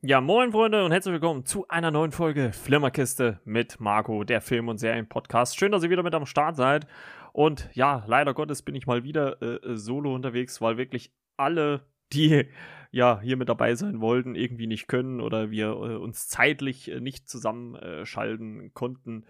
Ja, moin Freunde und herzlich willkommen zu einer neuen Folge Flimmerkiste mit Marco, der Film- und Serien-Podcast. Schön, dass ihr wieder mit am Start seid. Und ja, leider Gottes bin ich mal wieder äh, solo unterwegs, weil wirklich alle, die ja hier mit dabei sein wollten, irgendwie nicht können oder wir äh, uns zeitlich äh, nicht zusammenschalten konnten.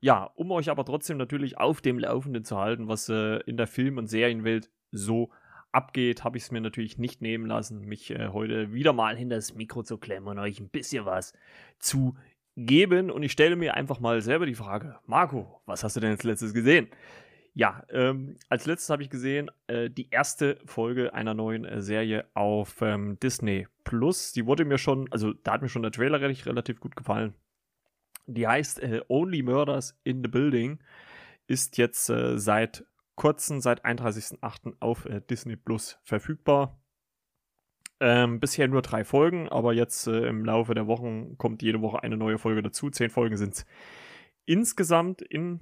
Ja, um euch aber trotzdem natürlich auf dem Laufenden zu halten, was äh, in der Film- und Serienwelt so abgeht, habe ich es mir natürlich nicht nehmen lassen, mich äh, heute wieder mal hinter das Mikro zu klemmen und euch ein bisschen was zu geben. Und ich stelle mir einfach mal selber die Frage, Marco, was hast du denn als letztes gesehen? Ja, ähm, als letztes habe ich gesehen äh, die erste Folge einer neuen äh, Serie auf ähm, Disney Plus. Die wurde mir schon, also da hat mir schon der Trailer relativ, relativ gut gefallen. Die heißt äh, Only Murders in the Building, ist jetzt äh, seit kurzem seit 31.08. auf äh, Disney Plus verfügbar. Ähm, bisher nur drei Folgen, aber jetzt äh, im Laufe der Wochen kommt jede Woche eine neue Folge dazu. Zehn Folgen sind es insgesamt in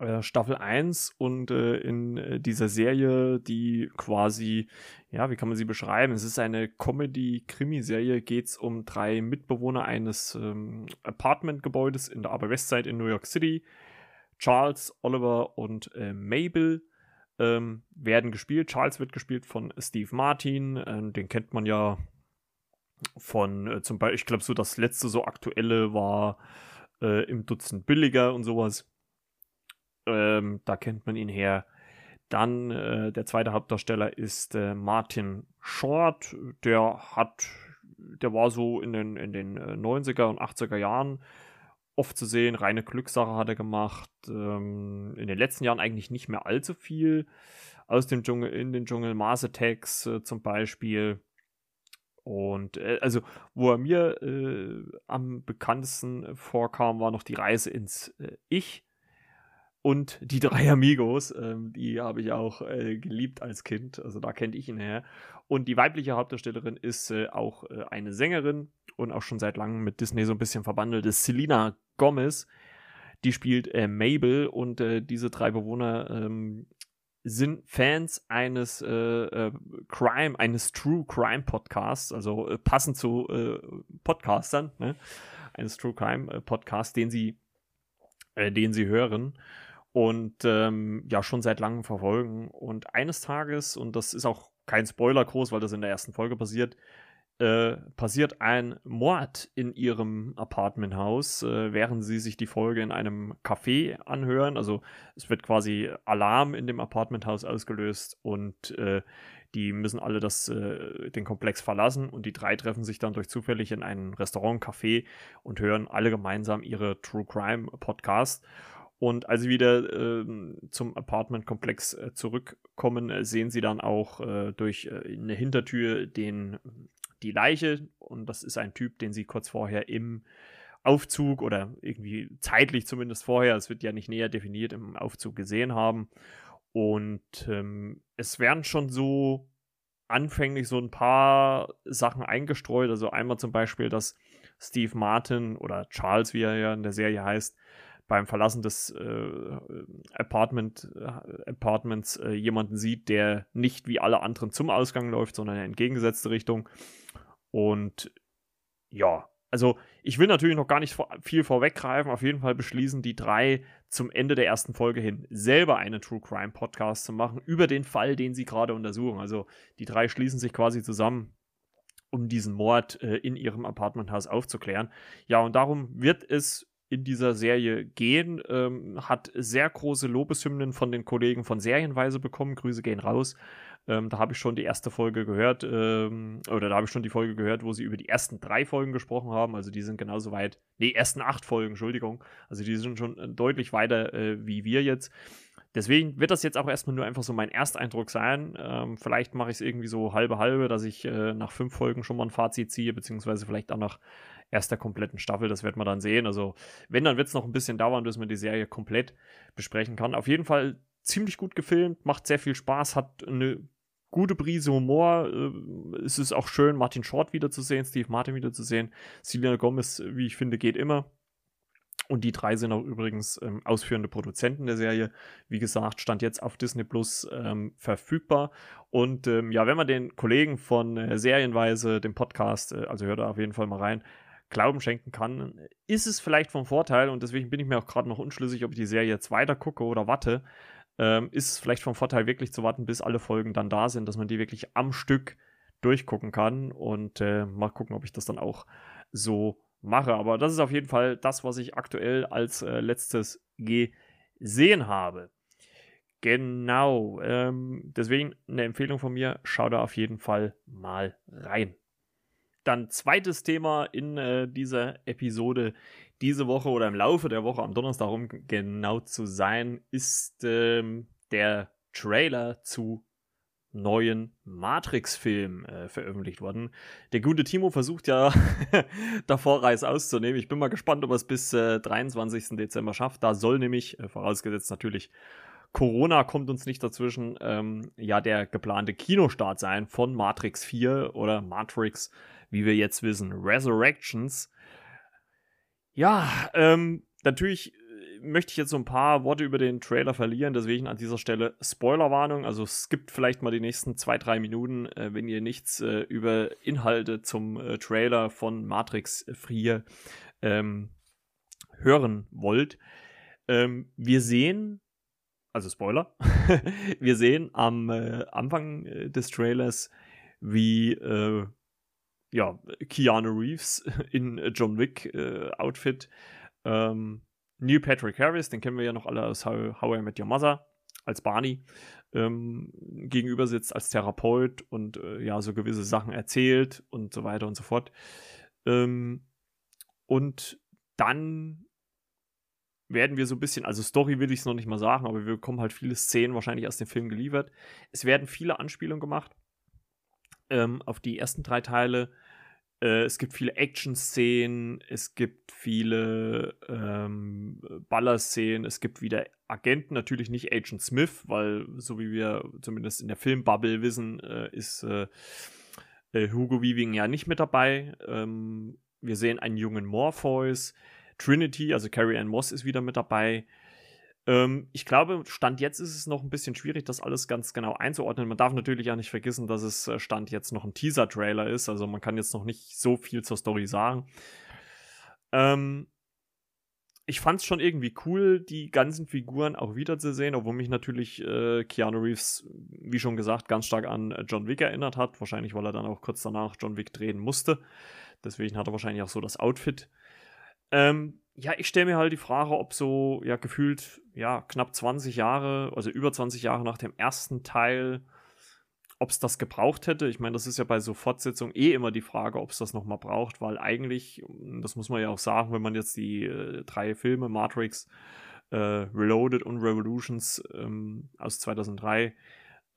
äh, Staffel 1 und äh, in äh, dieser Serie, die quasi, ja, wie kann man sie beschreiben? Es ist eine Comedy-Krimi-Serie, geht es um drei Mitbewohner eines ähm, Apartmentgebäudes in der Upper West Side in New York City Charles, Oliver und äh, Mabel ähm, werden gespielt. Charles wird gespielt von Steve Martin, äh, den kennt man ja von äh, zum Beispiel, ich glaube, so das letzte so aktuelle war äh, im Dutzend billiger und sowas. Ähm, da kennt man ihn her. Dann äh, der zweite Hauptdarsteller ist äh, Martin Short. Der hat, der war so in den, in den 90er und 80er Jahren oft zu sehen. Reine Glückssache hat er gemacht. Ähm, in den letzten Jahren eigentlich nicht mehr allzu viel. Aus dem Dschungel, in den Dschungel, Mars Attacks äh, zum Beispiel. Und äh, also, wo er mir äh, am bekanntesten vorkam, war noch die Reise ins äh, Ich und die drei Amigos. Ähm, die habe ich auch äh, geliebt als Kind. Also da kennt ich ihn her. Und die weibliche Hauptdarstellerin ist äh, auch eine Sängerin und auch schon seit langem mit Disney so ein bisschen verbandelt ist Selina Gomez. Die spielt äh, Mabel und äh, diese drei Bewohner ähm, sind Fans eines äh, äh Crime, eines True Crime Podcasts, also äh, passend zu äh, Podcastern, ne? eines True Crime Podcasts, den sie, den sie hören und ähm, ja schon seit langem verfolgen. Und eines Tages, und das ist auch kein Spoiler groß, weil das in der ersten Folge passiert, äh, passiert ein Mord in ihrem Apartmenthaus, äh, während sie sich die Folge in einem Café anhören. Also es wird quasi Alarm in dem Apartmenthaus ausgelöst und äh, die müssen alle das, äh, den Komplex verlassen und die drei treffen sich dann durch zufällig in einem Restaurant, Café und hören alle gemeinsam ihre True Crime Podcast. Und als sie wieder äh, zum Apartmentkomplex äh, zurückkommen, äh, sehen sie dann auch äh, durch eine Hintertür den die Leiche und das ist ein Typ, den sie kurz vorher im Aufzug oder irgendwie zeitlich zumindest vorher, es wird ja nicht näher definiert, im Aufzug gesehen haben. Und ähm, es werden schon so anfänglich so ein paar Sachen eingestreut. Also einmal zum Beispiel, dass Steve Martin oder Charles, wie er ja in der Serie heißt, beim Verlassen des äh, Apartment, äh, Apartments äh, jemanden sieht, der nicht wie alle anderen zum Ausgang läuft, sondern in entgegengesetzte Richtung. Und ja, also ich will natürlich noch gar nicht viel vorweggreifen. Auf jeden Fall beschließen die drei zum Ende der ersten Folge hin selber einen True Crime Podcast zu machen über den Fall, den sie gerade untersuchen. Also die drei schließen sich quasi zusammen, um diesen Mord äh, in ihrem Apartmenthaus aufzuklären. Ja, und darum wird es in dieser Serie gehen. Ähm, hat sehr große Lobeshymnen von den Kollegen von Serienweise bekommen. Grüße gehen raus. Ähm, da habe ich schon die erste Folge gehört, ähm, oder da habe ich schon die Folge gehört, wo sie über die ersten drei Folgen gesprochen haben. Also die sind genauso weit, nee, ersten acht Folgen, Entschuldigung. Also die sind schon äh, deutlich weiter äh, wie wir jetzt. Deswegen wird das jetzt auch erstmal nur einfach so mein Ersteindruck sein. Ähm, vielleicht mache ich es irgendwie so halbe halbe, dass ich äh, nach fünf Folgen schon mal ein Fazit ziehe, beziehungsweise vielleicht auch nach erster kompletten Staffel. Das wird man dann sehen. Also, wenn, dann wird es noch ein bisschen dauern, bis man die Serie komplett besprechen kann. Auf jeden Fall ziemlich gut gefilmt, macht sehr viel Spaß, hat eine gute Prise Humor. Äh, es ist auch schön, Martin Short wiederzusehen, Steve Martin wiederzusehen. Selena Gomez, wie ich finde, geht immer. Und die drei sind auch übrigens ähm, ausführende Produzenten der Serie. Wie gesagt, stand jetzt auf Disney Plus ähm, verfügbar. Und ähm, ja, wenn man den Kollegen von äh, Serienweise, dem Podcast, äh, also hört da auf jeden Fall mal rein, Glauben schenken kann, ist es vielleicht vom Vorteil, und deswegen bin ich mir auch gerade noch unschlüssig, ob ich die Serie jetzt weiter gucke oder warte, ähm, ist es vielleicht vom Vorteil, wirklich zu warten, bis alle Folgen dann da sind, dass man die wirklich am Stück durchgucken kann. Und äh, mal gucken, ob ich das dann auch so mache. Aber das ist auf jeden Fall das, was ich aktuell als äh, letztes gesehen habe. Genau. Ähm, deswegen eine Empfehlung von mir. Schau da auf jeden Fall mal rein. Dann zweites Thema in äh, dieser Episode diese Woche oder im Laufe der Woche am Donnerstag, um genau zu sein, ist ähm, der Trailer zu neuen Matrix-Film äh, veröffentlicht worden. Der gute Timo versucht ja davor Reis auszunehmen. Ich bin mal gespannt, ob er es bis äh, 23. Dezember schafft. Da soll nämlich, äh, vorausgesetzt natürlich, Corona kommt uns nicht dazwischen, ähm, ja, der geplante Kinostart sein von Matrix 4 oder Matrix, wie wir jetzt wissen, Resurrections. Ja, ähm, natürlich möchte ich jetzt so ein paar Worte über den Trailer verlieren, deswegen an dieser Stelle Spoilerwarnung. Also skippt vielleicht mal die nächsten zwei, drei Minuten, äh, wenn ihr nichts äh, über Inhalte zum äh, Trailer von Matrix 4 ähm, hören wollt. Ähm, wir sehen, also Spoiler, wir sehen am äh, Anfang äh, des Trailers, wie äh, ja, Keanu Reeves in John Wick Outfit ähm, Neil Patrick Harris, den kennen wir ja noch alle aus How, How I Met Your Mother, als Barney, ähm, gegenüber sitzt als Therapeut und äh, ja, so gewisse Sachen erzählt und so weiter und so fort. Ähm, und dann werden wir so ein bisschen, also Story will ich es noch nicht mal sagen, aber wir bekommen halt viele Szenen wahrscheinlich aus dem Film geliefert. Es werden viele Anspielungen gemacht ähm, auf die ersten drei Teile. Äh, es gibt viele Action-Szenen, es gibt viele ähm, Baller-Szenen, es gibt wieder Agenten, natürlich nicht Agent Smith, weil so wie wir zumindest in der Filmbubble wissen, äh, ist äh, äh Hugo Weaving ja nicht mit dabei. Ähm, wir sehen einen jungen Morpheus. Trinity, also Carrie Ann Moss ist wieder mit dabei. Ähm, ich glaube, Stand jetzt ist es noch ein bisschen schwierig, das alles ganz genau einzuordnen. Man darf natürlich auch nicht vergessen, dass es äh, Stand jetzt noch ein Teaser-Trailer ist. Also man kann jetzt noch nicht so viel zur Story sagen. Ähm, ich fand es schon irgendwie cool, die ganzen Figuren auch wiederzusehen, obwohl mich natürlich äh, Keanu Reeves, wie schon gesagt, ganz stark an äh, John Wick erinnert hat. Wahrscheinlich, weil er dann auch kurz danach John Wick drehen musste. Deswegen hat er wahrscheinlich auch so das Outfit. Ähm, ja, ich stelle mir halt die Frage, ob so, ja, gefühlt, ja, knapp 20 Jahre, also über 20 Jahre nach dem ersten Teil, ob es das gebraucht hätte. Ich meine, das ist ja bei so Fortsetzungen eh immer die Frage, ob es das nochmal braucht, weil eigentlich, das muss man ja auch sagen, wenn man jetzt die äh, drei Filme, Matrix, äh, Reloaded und Revolutions ähm, aus 2003,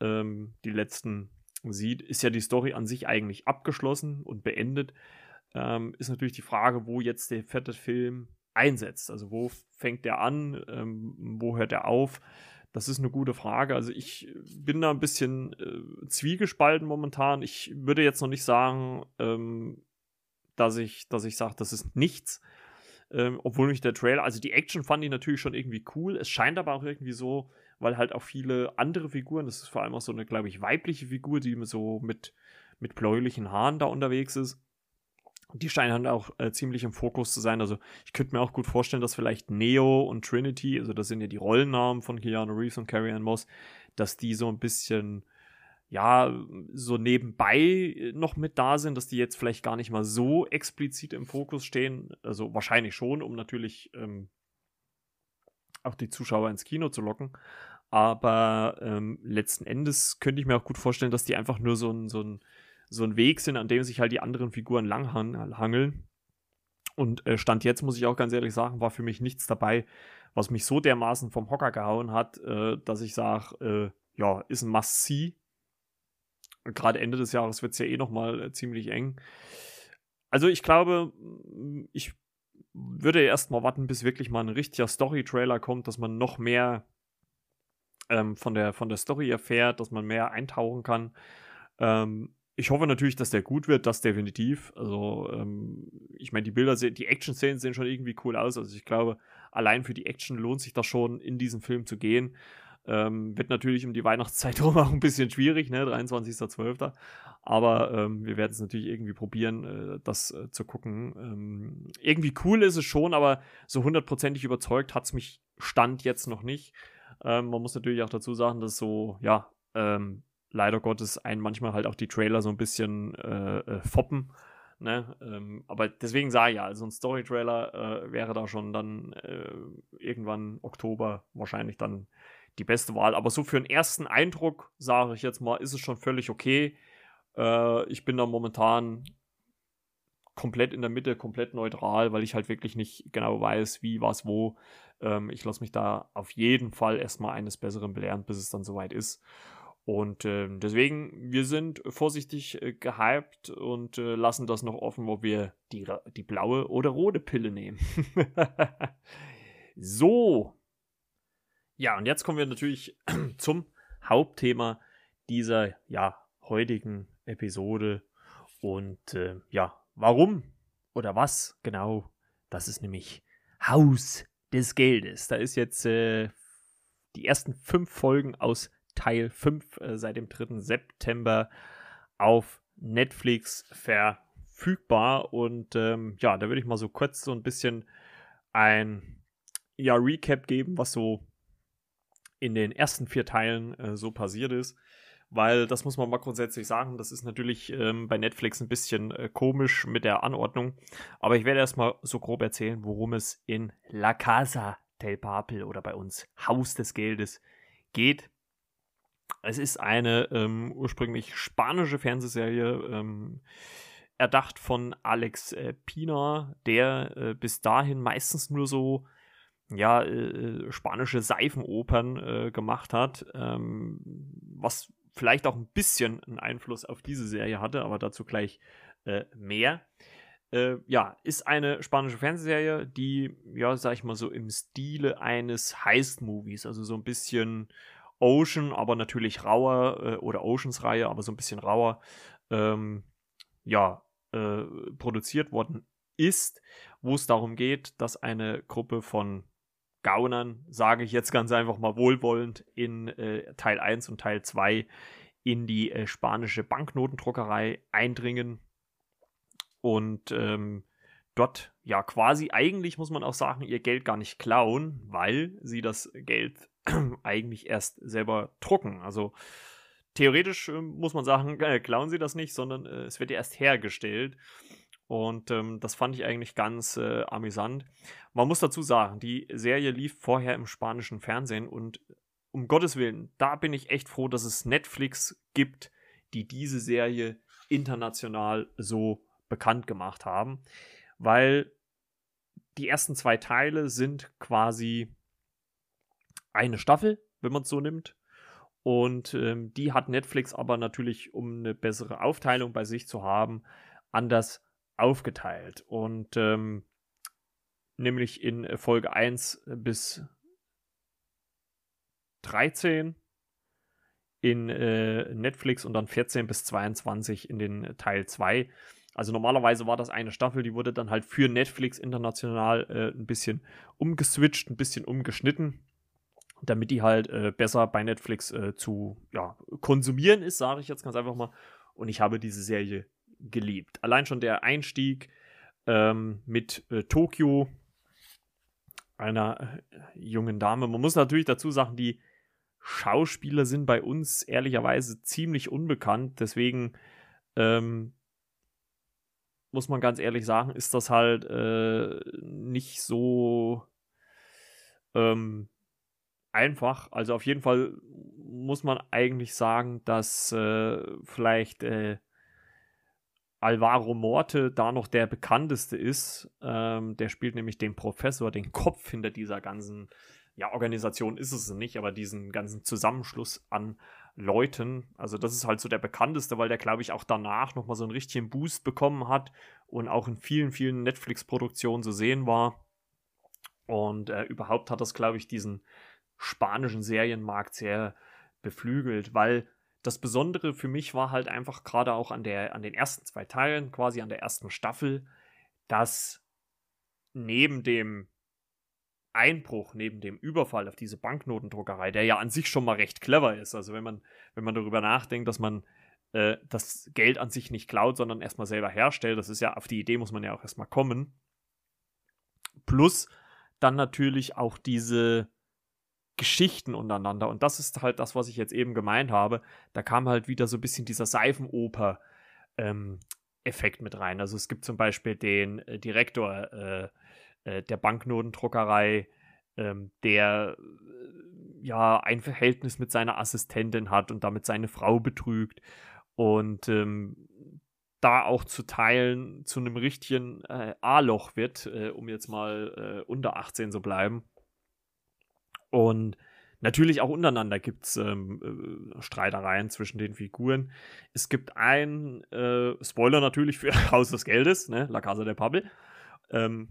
ähm, die letzten sieht, ist ja die Story an sich eigentlich abgeschlossen und beendet. Ähm, ist natürlich die Frage, wo jetzt der vierte Film einsetzt. Also wo fängt der an, ähm, wo hört er auf? Das ist eine gute Frage. Also ich bin da ein bisschen äh, zwiegespalten momentan. Ich würde jetzt noch nicht sagen, ähm, dass ich, dass ich sage, das ist nichts. Ähm, obwohl mich der Trailer, also die Action fand ich natürlich schon irgendwie cool. Es scheint aber auch irgendwie so, weil halt auch viele andere Figuren, das ist vor allem auch so eine, glaube ich, weibliche Figur, die so mit, mit bläulichen Haaren da unterwegs ist die scheinen halt auch äh, ziemlich im Fokus zu sein. Also ich könnte mir auch gut vorstellen, dass vielleicht Neo und Trinity, also das sind ja die Rollennamen von Keanu Reeves und Carrie Ann Moss, dass die so ein bisschen, ja, so nebenbei noch mit da sind, dass die jetzt vielleicht gar nicht mal so explizit im Fokus stehen. Also wahrscheinlich schon, um natürlich ähm, auch die Zuschauer ins Kino zu locken. Aber ähm, letzten Endes könnte ich mir auch gut vorstellen, dass die einfach nur so ein, so ein so ein Weg sind, an dem sich halt die anderen Figuren langhangeln. Und äh, Stand jetzt, muss ich auch ganz ehrlich sagen, war für mich nichts dabei, was mich so dermaßen vom Hocker gehauen hat, äh, dass ich sage, äh, ja, ist ein Must-See. Gerade Ende des Jahres wird es ja eh nochmal äh, ziemlich eng. Also ich glaube, ich würde erst mal warten, bis wirklich mal ein richtiger Story-Trailer kommt, dass man noch mehr ähm, von, der, von der Story erfährt, dass man mehr eintauchen kann. Ähm, ich hoffe natürlich, dass der gut wird, das definitiv. Also, ähm, ich meine, die Bilder, die Action-Szenen sehen schon irgendwie cool aus. Also, ich glaube, allein für die Action lohnt sich das schon, in diesen Film zu gehen. Ähm, wird natürlich um die Weihnachtszeit herum auch ein bisschen schwierig, ne? 23.12. Aber ähm, wir werden es natürlich irgendwie probieren, äh, das äh, zu gucken. Ähm, irgendwie cool ist es schon, aber so hundertprozentig überzeugt hat es mich Stand jetzt noch nicht. Ähm, man muss natürlich auch dazu sagen, dass so, ja, ähm, leider Gottes einen manchmal halt auch die Trailer so ein bisschen äh, äh, foppen. Ne? Ähm, aber deswegen sah ich ja, also ein Story-Trailer äh, wäre da schon dann äh, irgendwann Oktober wahrscheinlich dann die beste Wahl. Aber so für einen ersten Eindruck, sage ich jetzt mal, ist es schon völlig okay. Äh, ich bin da momentan komplett in der Mitte, komplett neutral, weil ich halt wirklich nicht genau weiß, wie, was, wo. Ähm, ich lasse mich da auf jeden Fall erstmal eines Besseren belehren, bis es dann soweit ist. Und äh, deswegen, wir sind vorsichtig äh, gehypt und äh, lassen das noch offen, ob wir die, die blaue oder rote Pille nehmen. so. Ja, und jetzt kommen wir natürlich zum Hauptthema dieser ja, heutigen Episode. Und äh, ja, warum oder was genau? Das ist nämlich Haus des Geldes. Da ist jetzt äh, die ersten fünf Folgen aus Teil 5 äh, seit dem 3. September auf Netflix verfügbar. Und ähm, ja, da würde ich mal so kurz so ein bisschen ein ja, Recap geben, was so in den ersten vier Teilen äh, so passiert ist. Weil das muss man mal grundsätzlich sagen, das ist natürlich ähm, bei Netflix ein bisschen äh, komisch mit der Anordnung. Aber ich werde erstmal so grob erzählen, worum es in La Casa del Papel oder bei uns Haus des Geldes geht. Es ist eine ähm, ursprünglich spanische Fernsehserie, ähm, erdacht von Alex äh, Pina, der äh, bis dahin meistens nur so ja, äh, spanische Seifenopern äh, gemacht hat, ähm, was vielleicht auch ein bisschen einen Einfluss auf diese Serie hatte, aber dazu gleich äh, mehr. Äh, ja, ist eine spanische Fernsehserie, die, ja, sag ich mal so, im Stile eines Heist-Movies, also so ein bisschen Ocean, aber natürlich rauer, äh, oder Oceans-Reihe, aber so ein bisschen rauer, ähm, ja, äh, produziert worden ist, wo es darum geht, dass eine Gruppe von Gaunern, sage ich jetzt ganz einfach mal wohlwollend, in äh, Teil 1 und Teil 2 in die äh, spanische Banknotendruckerei eindringen und ähm, dort ja quasi eigentlich, muss man auch sagen, ihr Geld gar nicht klauen, weil sie das Geld eigentlich erst selber drucken. Also theoretisch äh, muss man sagen, äh, klauen sie das nicht, sondern äh, es wird ja erst hergestellt. Und ähm, das fand ich eigentlich ganz äh, amüsant. Man muss dazu sagen, die Serie lief vorher im spanischen Fernsehen und um Gottes Willen, da bin ich echt froh, dass es Netflix gibt, die diese Serie international so bekannt gemacht haben, weil die ersten zwei Teile sind quasi eine Staffel, wenn man es so nimmt. Und ähm, die hat Netflix aber natürlich, um eine bessere Aufteilung bei sich zu haben, anders aufgeteilt. Und ähm, nämlich in Folge 1 bis 13 in äh, Netflix und dann 14 bis 22 in den Teil 2. Also normalerweise war das eine Staffel, die wurde dann halt für Netflix international äh, ein bisschen umgeswitcht, ein bisschen umgeschnitten damit die halt äh, besser bei Netflix äh, zu ja, konsumieren ist, sage ich jetzt ganz einfach mal. Und ich habe diese Serie geliebt. Allein schon der Einstieg ähm, mit äh, Tokio, einer äh, jungen Dame. Man muss natürlich dazu sagen, die Schauspieler sind bei uns ehrlicherweise ziemlich unbekannt. Deswegen ähm, muss man ganz ehrlich sagen, ist das halt äh, nicht so ähm, einfach. Also auf jeden Fall muss man eigentlich sagen, dass äh, vielleicht äh, Alvaro Morte da noch der bekannteste ist. Ähm, der spielt nämlich den Professor, den Kopf hinter dieser ganzen, ja, Organisation ist es nicht, aber diesen ganzen Zusammenschluss an Leuten. Also das ist halt so der bekannteste, weil der, glaube ich, auch danach nochmal so einen richtigen Boost bekommen hat und auch in vielen, vielen Netflix-Produktionen zu sehen war. Und äh, überhaupt hat das, glaube ich, diesen spanischen Serienmarkt sehr beflügelt, weil das Besondere für mich war halt einfach gerade auch an, der, an den ersten zwei Teilen, quasi an der ersten Staffel, dass neben dem Einbruch, neben dem Überfall auf diese Banknotendruckerei, der ja an sich schon mal recht clever ist, also wenn man, wenn man darüber nachdenkt, dass man äh, das Geld an sich nicht klaut, sondern erstmal selber herstellt, das ist ja, auf die Idee muss man ja auch erstmal kommen. Plus dann natürlich auch diese Geschichten untereinander. Und das ist halt das, was ich jetzt eben gemeint habe. Da kam halt wieder so ein bisschen dieser Seifenoper. Ähm, Effekt mit rein. Also es gibt zum Beispiel den äh, Direktor äh, äh, der Banknotendruckerei, ähm, der äh, ja ein Verhältnis mit seiner Assistentin hat und damit seine Frau betrügt und ähm, da auch zu Teilen zu einem richtigen äh, A-Loch wird, äh, um jetzt mal unter 18 zu bleiben. Und natürlich auch untereinander gibt es ähm, äh, Streitereien zwischen den Figuren. Es gibt ein äh, Spoiler natürlich für Haus des Geldes, ne? La Casa de Papel. Ähm,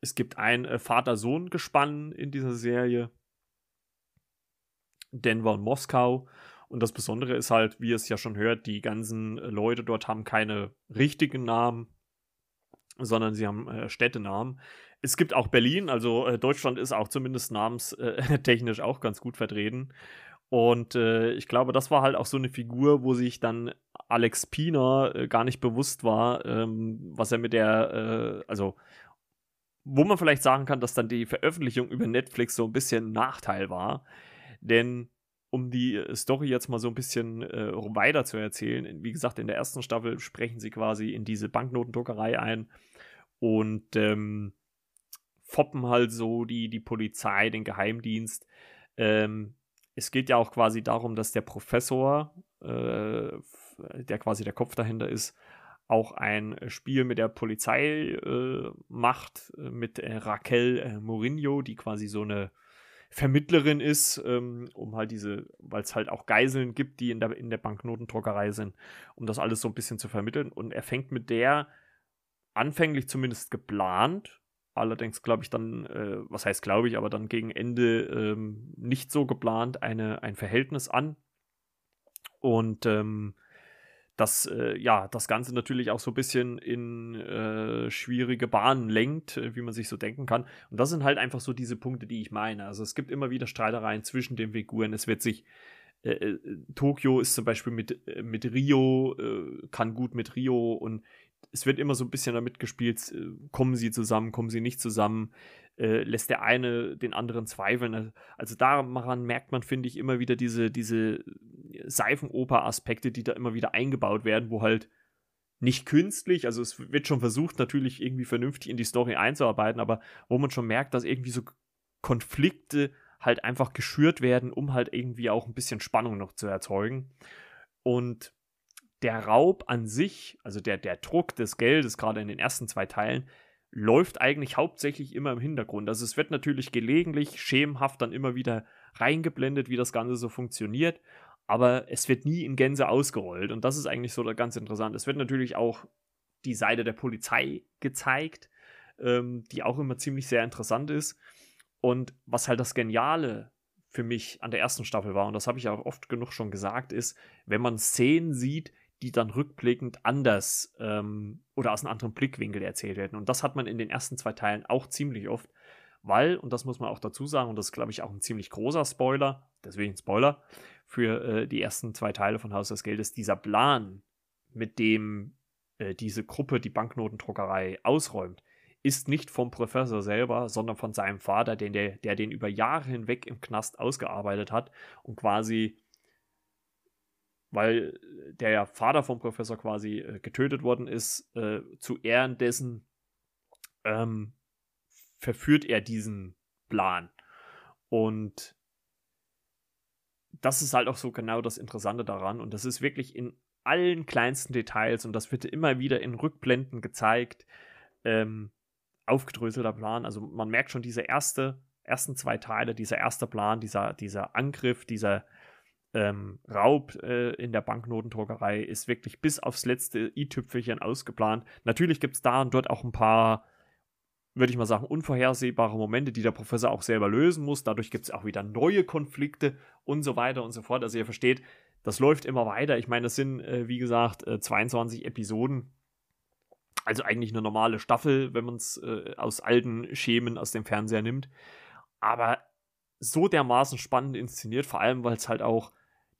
es gibt ein äh, Vater-Sohn-Gespann in dieser Serie. Denver und Moskau. Und das Besondere ist halt, wie ihr es ja schon hört, die ganzen äh, Leute dort haben keine richtigen Namen, sondern sie haben äh, Städtenamen. Es gibt auch Berlin, also äh, Deutschland ist auch zumindest namenstechnisch äh, auch ganz gut vertreten. Und äh, ich glaube, das war halt auch so eine Figur, wo sich dann Alex Piener äh, gar nicht bewusst war, ähm, was er mit der, äh, also wo man vielleicht sagen kann, dass dann die Veröffentlichung über Netflix so ein bisschen ein Nachteil war. Denn um die äh, Story jetzt mal so ein bisschen äh, weiter zu erzählen, wie gesagt, in der ersten Staffel sprechen sie quasi in diese Banknotendruckerei ein und ähm, foppen halt so die, die Polizei, den Geheimdienst. Ähm, es geht ja auch quasi darum, dass der Professor, äh, der quasi der Kopf dahinter ist, auch ein Spiel mit der Polizei äh, macht, mit äh, Raquel äh, Mourinho, die quasi so eine Vermittlerin ist, ähm, um halt diese, weil es halt auch Geiseln gibt, die in der, in der Banknotendruckerei sind, um das alles so ein bisschen zu vermitteln. Und er fängt mit der anfänglich zumindest geplant, allerdings glaube ich dann, äh, was heißt glaube ich, aber dann gegen Ende ähm, nicht so geplant eine, ein Verhältnis an. Und ähm, das, äh, ja, das Ganze natürlich auch so ein bisschen in äh, schwierige Bahnen lenkt, äh, wie man sich so denken kann. Und das sind halt einfach so diese Punkte, die ich meine. Also es gibt immer wieder Streitereien zwischen den Figuren. Es wird sich äh, äh Tokio ist zum Beispiel mit, äh, mit Rio, kann gut mit Rio und es wird immer so ein bisschen damit gespielt, äh, kommen sie zusammen, kommen sie nicht zusammen, äh, lässt der eine den anderen zweifeln. Also daran merkt man, finde ich, immer wieder diese, diese Seifenoper-Aspekte, die da immer wieder eingebaut werden, wo halt nicht künstlich, also es wird schon versucht, natürlich irgendwie vernünftig in die Story einzuarbeiten, aber wo man schon merkt, dass irgendwie so Konflikte halt einfach geschürt werden, um halt irgendwie auch ein bisschen Spannung noch zu erzeugen. Und der Raub an sich, also der, der Druck des Geldes, gerade in den ersten zwei Teilen, läuft eigentlich hauptsächlich immer im Hintergrund. Also es wird natürlich gelegentlich schemenhaft dann immer wieder reingeblendet, wie das Ganze so funktioniert, aber es wird nie in Gänze ausgerollt. Und das ist eigentlich so ganz interessant. Es wird natürlich auch die Seite der Polizei gezeigt, ähm, die auch immer ziemlich sehr interessant ist. Und was halt das Geniale für mich an der ersten Staffel war, und das habe ich auch oft genug schon gesagt, ist, wenn man Szenen sieht, die dann rückblickend anders ähm, oder aus einem anderen Blickwinkel erzählt werden. Und das hat man in den ersten zwei Teilen auch ziemlich oft, weil, und das muss man auch dazu sagen, und das ist, glaube ich, auch ein ziemlich großer Spoiler, deswegen Spoiler, für äh, die ersten zwei Teile von Haus des Geldes, dieser Plan, mit dem äh, diese Gruppe die Banknotendruckerei ausräumt, ist nicht vom Professor selber, sondern von seinem Vater, den der, der den über Jahre hinweg im Knast ausgearbeitet hat und quasi weil der Vater vom Professor quasi äh, getötet worden ist, äh, zu Ehren dessen ähm, verführt er diesen Plan. Und das ist halt auch so genau das Interessante daran. Und das ist wirklich in allen kleinsten Details und das wird immer wieder in Rückblenden gezeigt. Ähm, aufgedröselter Plan. Also man merkt schon diese erste, ersten zwei Teile, dieser erste Plan, dieser, dieser Angriff, dieser ähm, Raub äh, in der Banknotendruckerei ist wirklich bis aufs letzte i-Tüpfelchen ausgeplant. Natürlich gibt es da und dort auch ein paar würde ich mal sagen, unvorhersehbare Momente, die der Professor auch selber lösen muss. Dadurch gibt es auch wieder neue Konflikte und so weiter und so fort. Also ihr versteht, das läuft immer weiter. Ich meine, das sind, äh, wie gesagt, äh, 22 Episoden. Also eigentlich eine normale Staffel, wenn man es äh, aus alten Schemen aus dem Fernseher nimmt. Aber so dermaßen spannend inszeniert, vor allem, weil es halt auch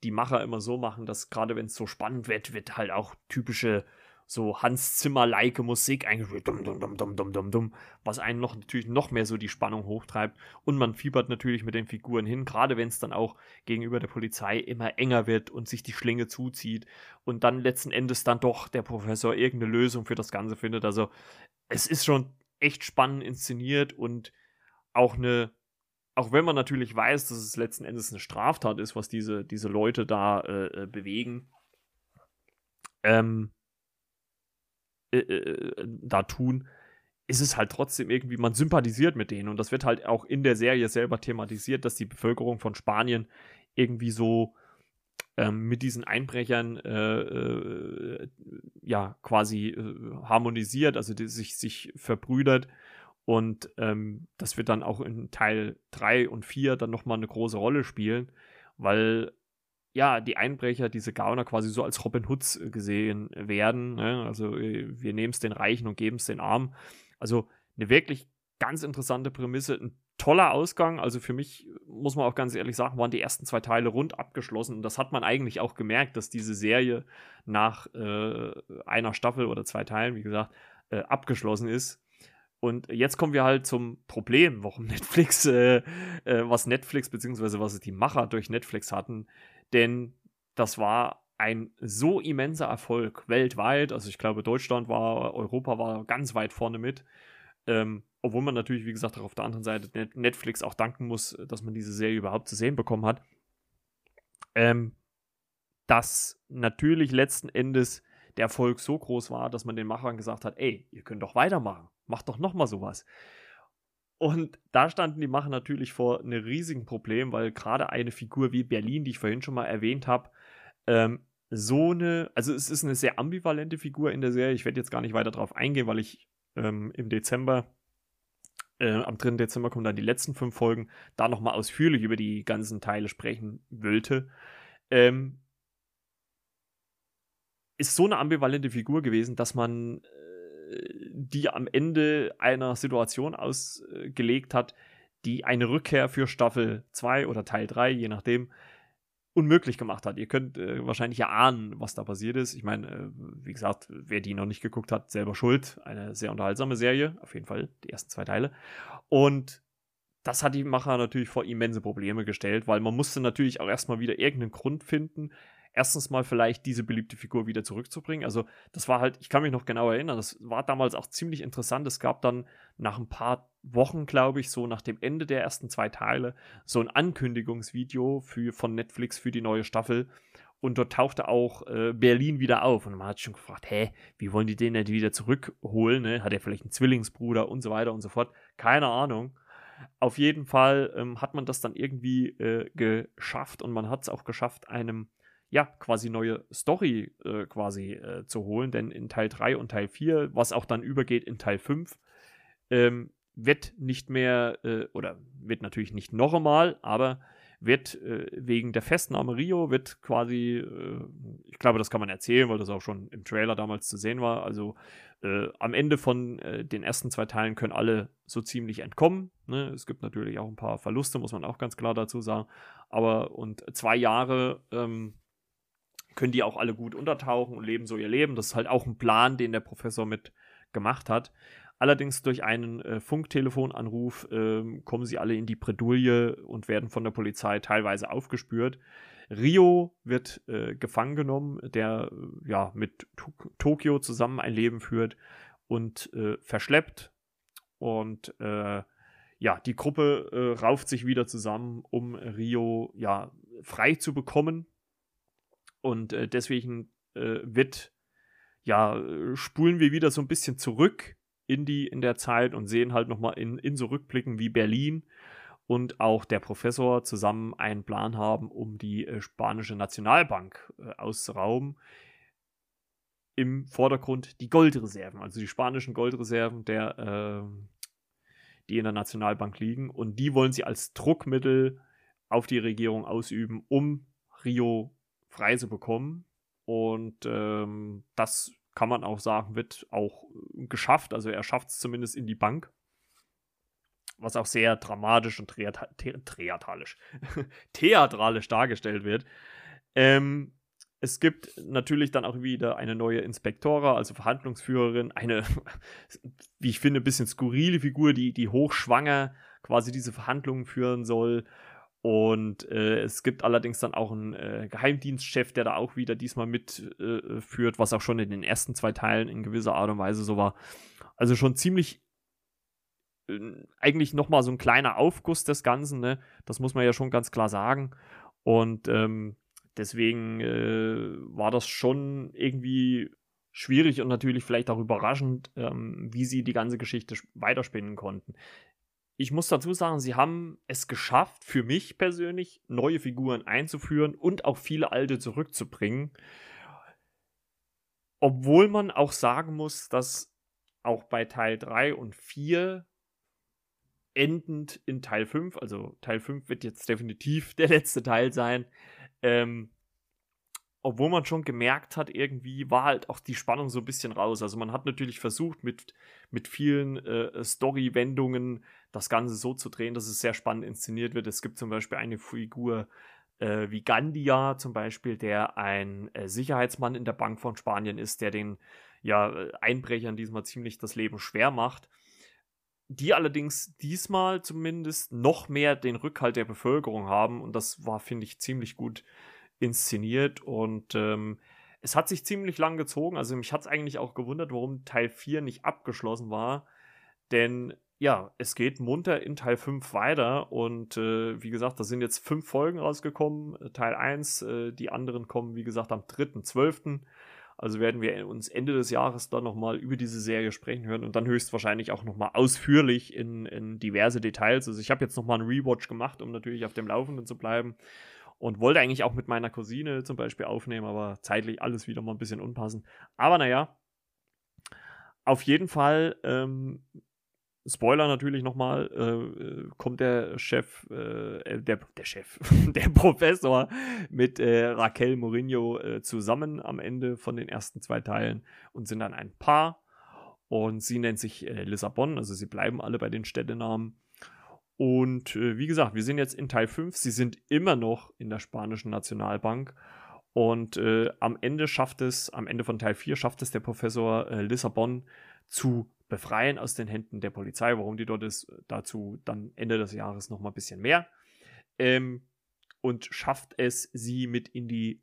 die Macher immer so machen, dass gerade wenn es so spannend wird, wird halt auch typische so Hans Zimmer-like Musik eingespielt, dum, dum, dum, dum, dum, dum, dum, was einen noch natürlich noch mehr so die Spannung hochtreibt. Und man fiebert natürlich mit den Figuren hin, gerade wenn es dann auch gegenüber der Polizei immer enger wird und sich die Schlinge zuzieht und dann letzten Endes dann doch der Professor irgendeine Lösung für das Ganze findet. Also es ist schon echt spannend inszeniert und auch eine auch wenn man natürlich weiß, dass es letzten Endes eine Straftat ist, was diese, diese Leute da äh, äh bewegen, ähm, äh, äh, da tun, ist es halt trotzdem irgendwie, man sympathisiert mit denen. Und das wird halt auch in der Serie selber thematisiert, dass die Bevölkerung von Spanien irgendwie so ähm, mit diesen Einbrechern äh, äh, ja quasi harmonisiert, also sich, sich verbrüdert und ähm, das wird dann auch in Teil 3 und 4 dann nochmal eine große Rolle spielen, weil ja, die Einbrecher, diese Gauner quasi so als Robin Hoods äh, gesehen werden. Ne? Also äh, wir nehmen es den Reichen und geben es den Armen. Also eine wirklich ganz interessante Prämisse, ein toller Ausgang. Also für mich, muss man auch ganz ehrlich sagen, waren die ersten zwei Teile rund abgeschlossen. Und das hat man eigentlich auch gemerkt, dass diese Serie nach äh, einer Staffel oder zwei Teilen, wie gesagt, äh, abgeschlossen ist. Und jetzt kommen wir halt zum Problem, warum Netflix, äh, äh, was Netflix, beziehungsweise was die Macher durch Netflix hatten. Denn das war ein so immenser Erfolg weltweit. Also ich glaube, Deutschland war, Europa war ganz weit vorne mit. Ähm, obwohl man natürlich, wie gesagt, auch auf der anderen Seite Netflix auch danken muss, dass man diese Serie überhaupt zu sehen bekommen hat. Ähm, dass natürlich letzten Endes der Erfolg so groß war, dass man den Machern gesagt hat, ey, ihr könnt doch weitermachen mach doch nochmal sowas. Und da standen die Macher natürlich vor einem riesigen Problem, weil gerade eine Figur wie Berlin, die ich vorhin schon mal erwähnt habe, ähm, so eine, also es ist eine sehr ambivalente Figur in der Serie. Ich werde jetzt gar nicht weiter darauf eingehen, weil ich ähm, im Dezember, äh, am 3. Dezember kommen dann die letzten fünf Folgen, da nochmal ausführlich über die ganzen Teile sprechen wollte. Ähm, ist so eine ambivalente Figur gewesen, dass man die am Ende einer Situation ausgelegt hat, die eine Rückkehr für Staffel 2 oder Teil 3, je nachdem, unmöglich gemacht hat. Ihr könnt äh, wahrscheinlich ja ahnen, was da passiert ist. Ich meine, äh, wie gesagt, wer die noch nicht geguckt hat, selber schuld. Eine sehr unterhaltsame Serie, auf jeden Fall die ersten zwei Teile. Und das hat die Macher natürlich vor immense Probleme gestellt, weil man musste natürlich auch erstmal wieder irgendeinen Grund finden, erstens mal vielleicht diese beliebte Figur wieder zurückzubringen. Also das war halt, ich kann mich noch genau erinnern, das war damals auch ziemlich interessant. Es gab dann nach ein paar Wochen, glaube ich, so nach dem Ende der ersten zwei Teile, so ein Ankündigungsvideo für, von Netflix für die neue Staffel. Und dort tauchte auch äh, Berlin wieder auf. Und man hat schon gefragt, hä, wie wollen die den denn wieder zurückholen? Ne? Hat er vielleicht einen Zwillingsbruder und so weiter und so fort? Keine Ahnung. Auf jeden Fall ähm, hat man das dann irgendwie äh, geschafft und man hat es auch geschafft, einem ja, quasi neue Story äh, quasi äh, zu holen, denn in Teil 3 und Teil 4, was auch dann übergeht in Teil 5, ähm, wird nicht mehr, äh, oder wird natürlich nicht noch einmal, aber wird äh, wegen der Festnahme Rio, wird quasi, äh, ich glaube, das kann man erzählen, weil das auch schon im Trailer damals zu sehen war, also äh, am Ende von den ersten zwei Teilen können alle so ziemlich entkommen. Ne? Es gibt natürlich auch ein paar Verluste, muss man auch ganz klar dazu sagen, aber und zwei Jahre ähm, können die auch alle gut untertauchen und leben so ihr Leben. Das ist halt auch ein Plan, den der Professor mit gemacht hat. Allerdings durch einen äh, Funktelefonanruf äh, kommen sie alle in die Bredouille und werden von der Polizei teilweise aufgespürt. Rio wird äh, gefangen genommen, der äh, ja mit Tok Tokio zusammen ein Leben führt und äh, verschleppt. Und äh, ja, die Gruppe rauft sich wieder zusammen, um Rio ja frei zu bekommen und äh, deswegen äh, wird, ja, spulen wir wieder so ein bisschen zurück in die, in der Zeit und sehen halt nochmal in, in so Rückblicken wie Berlin und auch der Professor zusammen einen Plan haben, um die äh, spanische Nationalbank äh, auszurauben. Im Vordergrund die Goldreserven, also die spanischen Goldreserven der, äh, die in der Nationalbank liegen. Und die wollen sie als Druckmittel auf die Regierung ausüben, um Rio frei zu bekommen. Und ähm, das kann man auch sagen, wird auch geschafft. Also er schafft es zumindest in die Bank. Was auch sehr dramatisch und theatralisch, theatralisch dargestellt wird. Ähm, es gibt natürlich dann auch wieder eine neue Inspektora, also Verhandlungsführerin, eine, wie ich finde, ein bisschen skurrile Figur, die, die hochschwanger quasi diese Verhandlungen führen soll. Und äh, es gibt allerdings dann auch einen äh, Geheimdienstchef, der da auch wieder diesmal mitführt, äh, was auch schon in den ersten zwei Teilen in gewisser Art und Weise so war. Also schon ziemlich äh, eigentlich nochmal so ein kleiner Aufguss des Ganzen, ne? Das muss man ja schon ganz klar sagen. Und ähm, deswegen äh, war das schon irgendwie schwierig und natürlich vielleicht auch überraschend, ähm, wie sie die ganze Geschichte weiterspinnen konnten. Ich muss dazu sagen, sie haben es geschafft, für mich persönlich neue Figuren einzuführen und auch viele alte zurückzubringen. Obwohl man auch sagen muss, dass auch bei Teil 3 und 4 endend in Teil 5, also Teil 5 wird jetzt definitiv der letzte Teil sein, ähm, obwohl man schon gemerkt hat, irgendwie war halt auch die Spannung so ein bisschen raus. Also man hat natürlich versucht, mit, mit vielen äh, Story-Wendungen das Ganze so zu drehen, dass es sehr spannend inszeniert wird. Es gibt zum Beispiel eine Figur äh, wie Gandia zum Beispiel, der ein äh, Sicherheitsmann in der Bank von Spanien ist, der den ja, Einbrechern diesmal ziemlich das Leben schwer macht. Die allerdings diesmal zumindest noch mehr den Rückhalt der Bevölkerung haben und das war, finde ich, ziemlich gut inszeniert und ähm, es hat sich ziemlich lang gezogen. Also mich hat es eigentlich auch gewundert, warum Teil 4 nicht abgeschlossen war. Denn ja, es geht munter in Teil 5 weiter und äh, wie gesagt, da sind jetzt fünf Folgen rausgekommen. Teil 1, äh, die anderen kommen, wie gesagt, am 3.12. Also werden wir uns Ende des Jahres dann nochmal über diese Serie sprechen hören und dann höchstwahrscheinlich auch nochmal ausführlich in, in diverse Details. Also ich habe jetzt nochmal einen Rewatch gemacht, um natürlich auf dem Laufenden zu bleiben und wollte eigentlich auch mit meiner Cousine zum Beispiel aufnehmen, aber zeitlich alles wieder mal ein bisschen unpassend. Aber naja, auf jeden Fall, ähm, Spoiler natürlich nochmal, äh, äh, kommt der Chef, äh, der, der Chef, der Professor mit äh, Raquel Mourinho äh, zusammen am Ende von den ersten zwei Teilen und sind dann ein Paar. Und sie nennt sich äh, Lissabon, also sie bleiben alle bei den Städtenamen. Und äh, wie gesagt, wir sind jetzt in Teil 5. Sie sind immer noch in der spanischen Nationalbank. Und äh, am Ende schafft es, am Ende von Teil 4 schafft es der Professor äh, Lissabon zu befreien aus den Händen der Polizei. Warum die dort ist, dazu dann Ende des Jahres nochmal ein bisschen mehr. Ähm, und schafft es, sie mit in die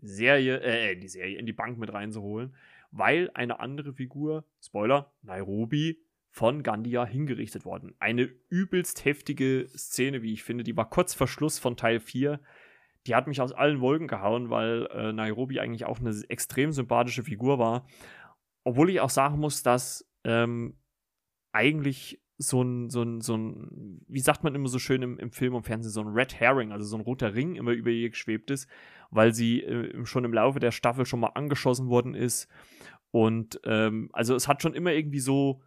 Serie, äh, in die Serie, in die Bank mit reinzuholen, weil eine andere Figur, Spoiler, Nairobi, von Gandia hingerichtet worden. Eine übelst heftige Szene, wie ich finde. Die war kurz vor Schluss von Teil 4. Die hat mich aus allen Wolken gehauen, weil äh, Nairobi eigentlich auch eine extrem sympathische Figur war. Obwohl ich auch sagen muss, dass ähm, eigentlich so ein, so ein, so ein, wie sagt man immer so schön im, im Film und Fernsehen, so ein Red Herring, also so ein roter Ring immer über ihr geschwebt ist, weil sie äh, schon im Laufe der Staffel schon mal angeschossen worden ist. Und ähm, also es hat schon immer irgendwie so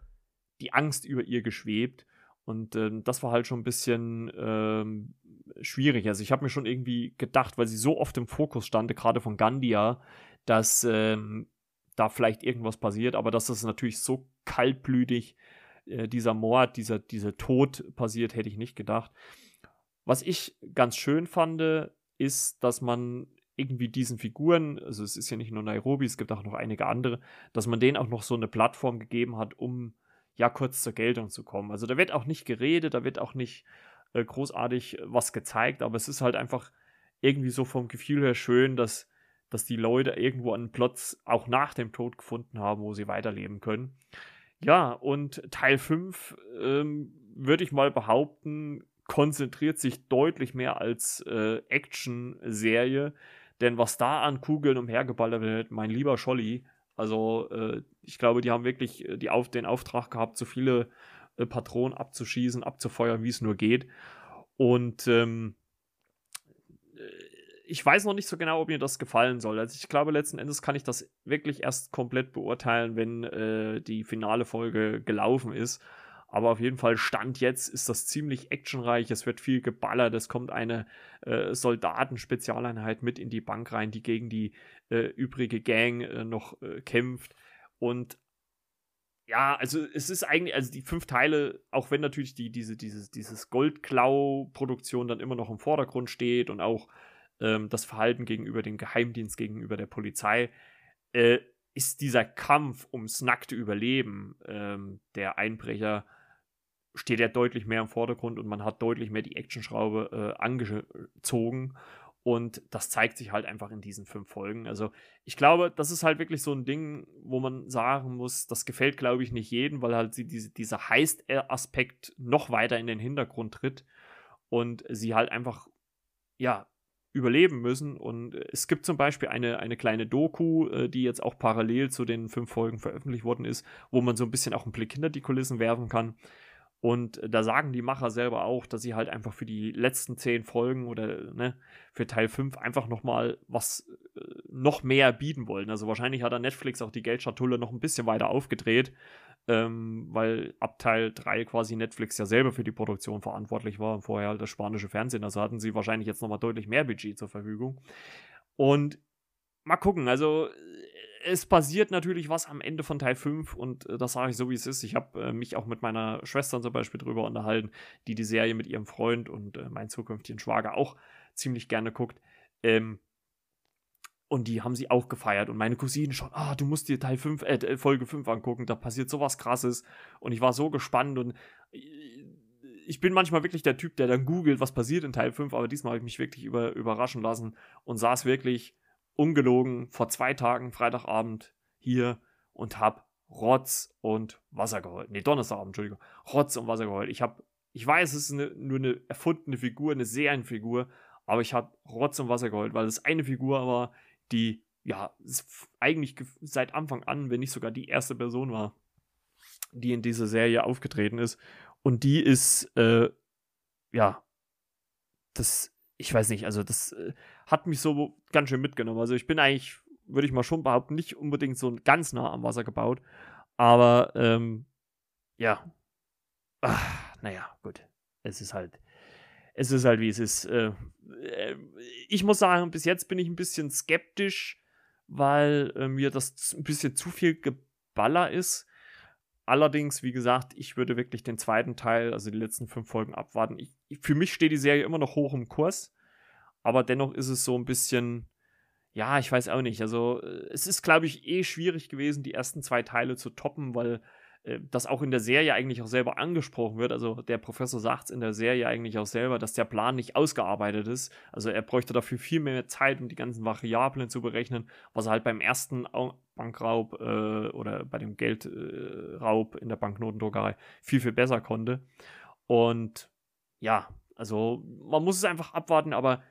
die Angst über ihr geschwebt. Und ähm, das war halt schon ein bisschen ähm, schwierig. Also ich habe mir schon irgendwie gedacht, weil sie so oft im Fokus stand, gerade von Gandia, dass ähm, da vielleicht irgendwas passiert, aber dass das natürlich so kaltblütig, äh, dieser Mord, dieser, dieser Tod passiert, hätte ich nicht gedacht. Was ich ganz schön fand, ist, dass man irgendwie diesen Figuren, also es ist ja nicht nur Nairobi, es gibt auch noch einige andere, dass man denen auch noch so eine Plattform gegeben hat, um ja kurz zur Geltung zu kommen. Also da wird auch nicht geredet, da wird auch nicht äh, großartig was gezeigt, aber es ist halt einfach irgendwie so vom Gefühl her schön, dass, dass die Leute irgendwo einen Platz auch nach dem Tod gefunden haben, wo sie weiterleben können. Ja, und Teil 5, ähm, würde ich mal behaupten, konzentriert sich deutlich mehr als äh, Action-Serie. Denn was da an Kugeln umhergeballert wird, mein lieber Scholli, also äh, ich glaube, die haben wirklich äh, die auf, den Auftrag gehabt, so viele äh, Patronen abzuschießen, abzufeuern, wie es nur geht. Und ähm, äh, ich weiß noch nicht so genau, ob mir das gefallen soll. Also ich glaube, letzten Endes kann ich das wirklich erst komplett beurteilen, wenn äh, die finale Folge gelaufen ist. Aber auf jeden Fall, Stand jetzt ist das ziemlich actionreich. Es wird viel geballert. Es kommt eine äh, Soldaten-Spezialeinheit mit in die Bank rein, die gegen die äh, übrige Gang äh, noch äh, kämpft. Und ja, also es ist eigentlich, also die fünf Teile, auch wenn natürlich die, diese, dieses, dieses Goldklau-Produktion dann immer noch im Vordergrund steht und auch ähm, das Verhalten gegenüber dem Geheimdienst, gegenüber der Polizei, äh, ist dieser Kampf ums nackte Überleben ähm, der Einbrecher steht er deutlich mehr im Vordergrund und man hat deutlich mehr die Actionschraube äh, angezogen. Und das zeigt sich halt einfach in diesen fünf Folgen. Also ich glaube, das ist halt wirklich so ein Ding, wo man sagen muss, das gefällt, glaube ich, nicht jedem, weil halt sie diese, dieser Heist-Aspekt noch weiter in den Hintergrund tritt und sie halt einfach, ja, überleben müssen. Und es gibt zum Beispiel eine, eine kleine Doku, äh, die jetzt auch parallel zu den fünf Folgen veröffentlicht worden ist, wo man so ein bisschen auch einen Blick hinter die Kulissen werfen kann. Und da sagen die Macher selber auch, dass sie halt einfach für die letzten zehn Folgen oder ne, für Teil 5 einfach nochmal was äh, noch mehr bieten wollen. Also wahrscheinlich hat da Netflix auch die Geldschatulle noch ein bisschen weiter aufgedreht, ähm, weil ab Teil 3 quasi Netflix ja selber für die Produktion verantwortlich war und vorher halt das spanische Fernsehen. Also hatten sie wahrscheinlich jetzt nochmal deutlich mehr Budget zur Verfügung. Und mal gucken, also es passiert natürlich was am Ende von Teil 5 und äh, das sage ich so, wie es ist. Ich habe äh, mich auch mit meiner Schwester zum Beispiel drüber unterhalten, die die Serie mit ihrem Freund und äh, meinen zukünftigen Schwager auch ziemlich gerne guckt. Ähm, und die haben sie auch gefeiert. Und meine Cousine schon, ah, du musst dir Teil 5, äh, Folge 5 angucken, da passiert sowas krasses. Und ich war so gespannt und äh, ich bin manchmal wirklich der Typ, der dann googelt, was passiert in Teil 5, aber diesmal habe ich mich wirklich über, überraschen lassen und saß wirklich ungelogen vor zwei Tagen, Freitagabend, hier und hab Rotz und Wasser geheult. Nee, Donnerstagabend, Entschuldigung. Rotz und Wasser geheult. Ich hab, ich weiß, es ist eine, nur eine erfundene Figur, eine Serienfigur, aber ich hab Rotz und Wasser geheult, weil es eine Figur war, die, ja, eigentlich seit Anfang an, wenn nicht sogar die erste Person war, die in dieser Serie aufgetreten ist. Und die ist, äh, ja, das, ich weiß nicht, also das äh, hat mich so ganz schön mitgenommen. Also ich bin eigentlich, würde ich mal schon behaupten, nicht unbedingt so ganz nah am Wasser gebaut. Aber ähm, ja. Ach, naja, gut. Es ist halt. Es ist halt, wie es ist. Äh, äh, ich muss sagen, bis jetzt bin ich ein bisschen skeptisch, weil äh, mir das ein bisschen zu viel Geballer ist. Allerdings, wie gesagt, ich würde wirklich den zweiten Teil, also die letzten fünf Folgen abwarten. Ich, für mich steht die Serie immer noch hoch im Kurs aber dennoch ist es so ein bisschen, ja, ich weiß auch nicht. Also, äh, es ist, glaube ich, eh schwierig gewesen, die ersten zwei Teile zu toppen, weil äh, das auch in der Serie eigentlich auch selber angesprochen wird. Also, der Professor sagt es in der Serie eigentlich auch selber, dass der Plan nicht ausgearbeitet ist. Also, er bräuchte dafür viel mehr Zeit, um die ganzen Variablen zu berechnen, was er halt beim ersten Bankraub äh, oder bei dem Geldraub in der Banknotendruckerei viel, viel besser konnte. Und ja, also, man muss es einfach abwarten, aber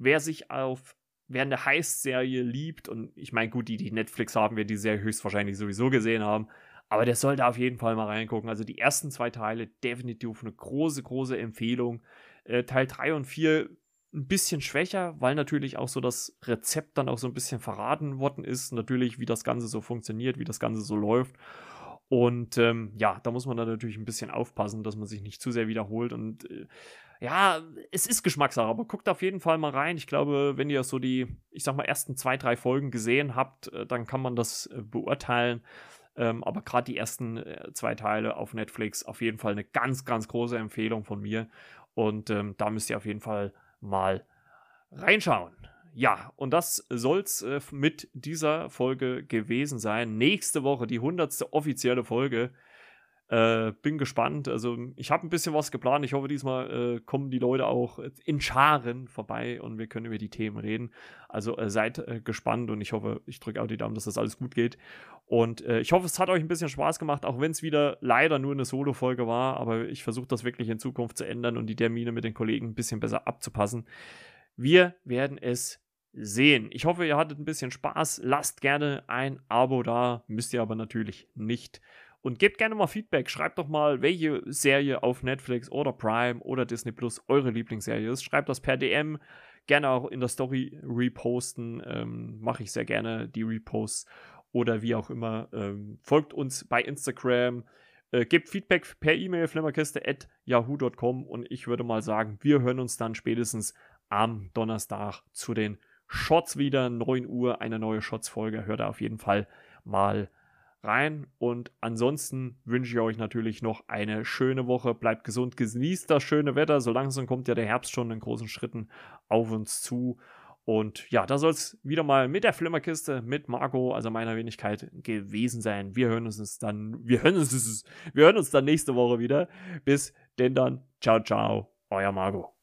wer sich auf wer eine Heist-Serie liebt, und ich meine, gut, die, die Netflix haben, wir die Serie höchstwahrscheinlich sowieso gesehen haben, aber der sollte auf jeden Fall mal reingucken. Also die ersten zwei Teile definitiv eine große, große Empfehlung. Äh, Teil 3 und 4 ein bisschen schwächer, weil natürlich auch so das Rezept dann auch so ein bisschen verraten worden ist. Natürlich, wie das Ganze so funktioniert, wie das Ganze so läuft. Und ähm, ja, da muss man dann natürlich ein bisschen aufpassen, dass man sich nicht zu sehr wiederholt. Und äh, ja, es ist Geschmackssache, aber guckt auf jeden Fall mal rein. Ich glaube, wenn ihr so die, ich sag mal, ersten zwei, drei Folgen gesehen habt, äh, dann kann man das äh, beurteilen. Ähm, aber gerade die ersten äh, zwei Teile auf Netflix auf jeden Fall eine ganz, ganz große Empfehlung von mir. Und ähm, da müsst ihr auf jeden Fall mal reinschauen. Ja, und das soll's äh, mit dieser Folge gewesen sein. Nächste Woche die hundertste offizielle Folge äh, bin gespannt. Also ich habe ein bisschen was geplant. Ich hoffe, diesmal äh, kommen die Leute auch in Scharen vorbei und wir können über die Themen reden. Also äh, seid äh, gespannt und ich hoffe, ich drücke auch die Daumen, dass das alles gut geht. Und äh, ich hoffe, es hat euch ein bisschen Spaß gemacht, auch wenn es wieder leider nur eine Solo-Folge war. Aber ich versuche das wirklich in Zukunft zu ändern und die Termine mit den Kollegen ein bisschen besser abzupassen. Wir werden es sehen. Ich hoffe, ihr hattet ein bisschen Spaß. Lasst gerne ein Abo da, müsst ihr aber natürlich nicht. Und gebt gerne mal Feedback. Schreibt doch mal, welche Serie auf Netflix oder Prime oder Disney Plus eure Lieblingsserie ist. Schreibt das per DM. Gerne auch in der Story reposten. Ähm, Mache ich sehr gerne die Reposts oder wie auch immer. Ähm, folgt uns bei Instagram. Äh, gebt Feedback per E-Mail flimmerkiste.yahoo.com und ich würde mal sagen, wir hören uns dann spätestens am Donnerstag zu den Shots wieder. 9 Uhr, eine neue Shots-Folge. Hört da auf jeden Fall mal rein. Und ansonsten wünsche ich euch natürlich noch eine schöne Woche. Bleibt gesund, genießt das schöne Wetter. So langsam kommt ja der Herbst schon in großen Schritten auf uns zu. Und ja, da soll es wieder mal mit der Flimmerkiste, mit Marco, also meiner Wenigkeit, gewesen sein. Wir hören uns dann, wir hören uns, wir hören uns dann nächste Woche wieder. Bis denn dann, ciao, ciao, euer Marco.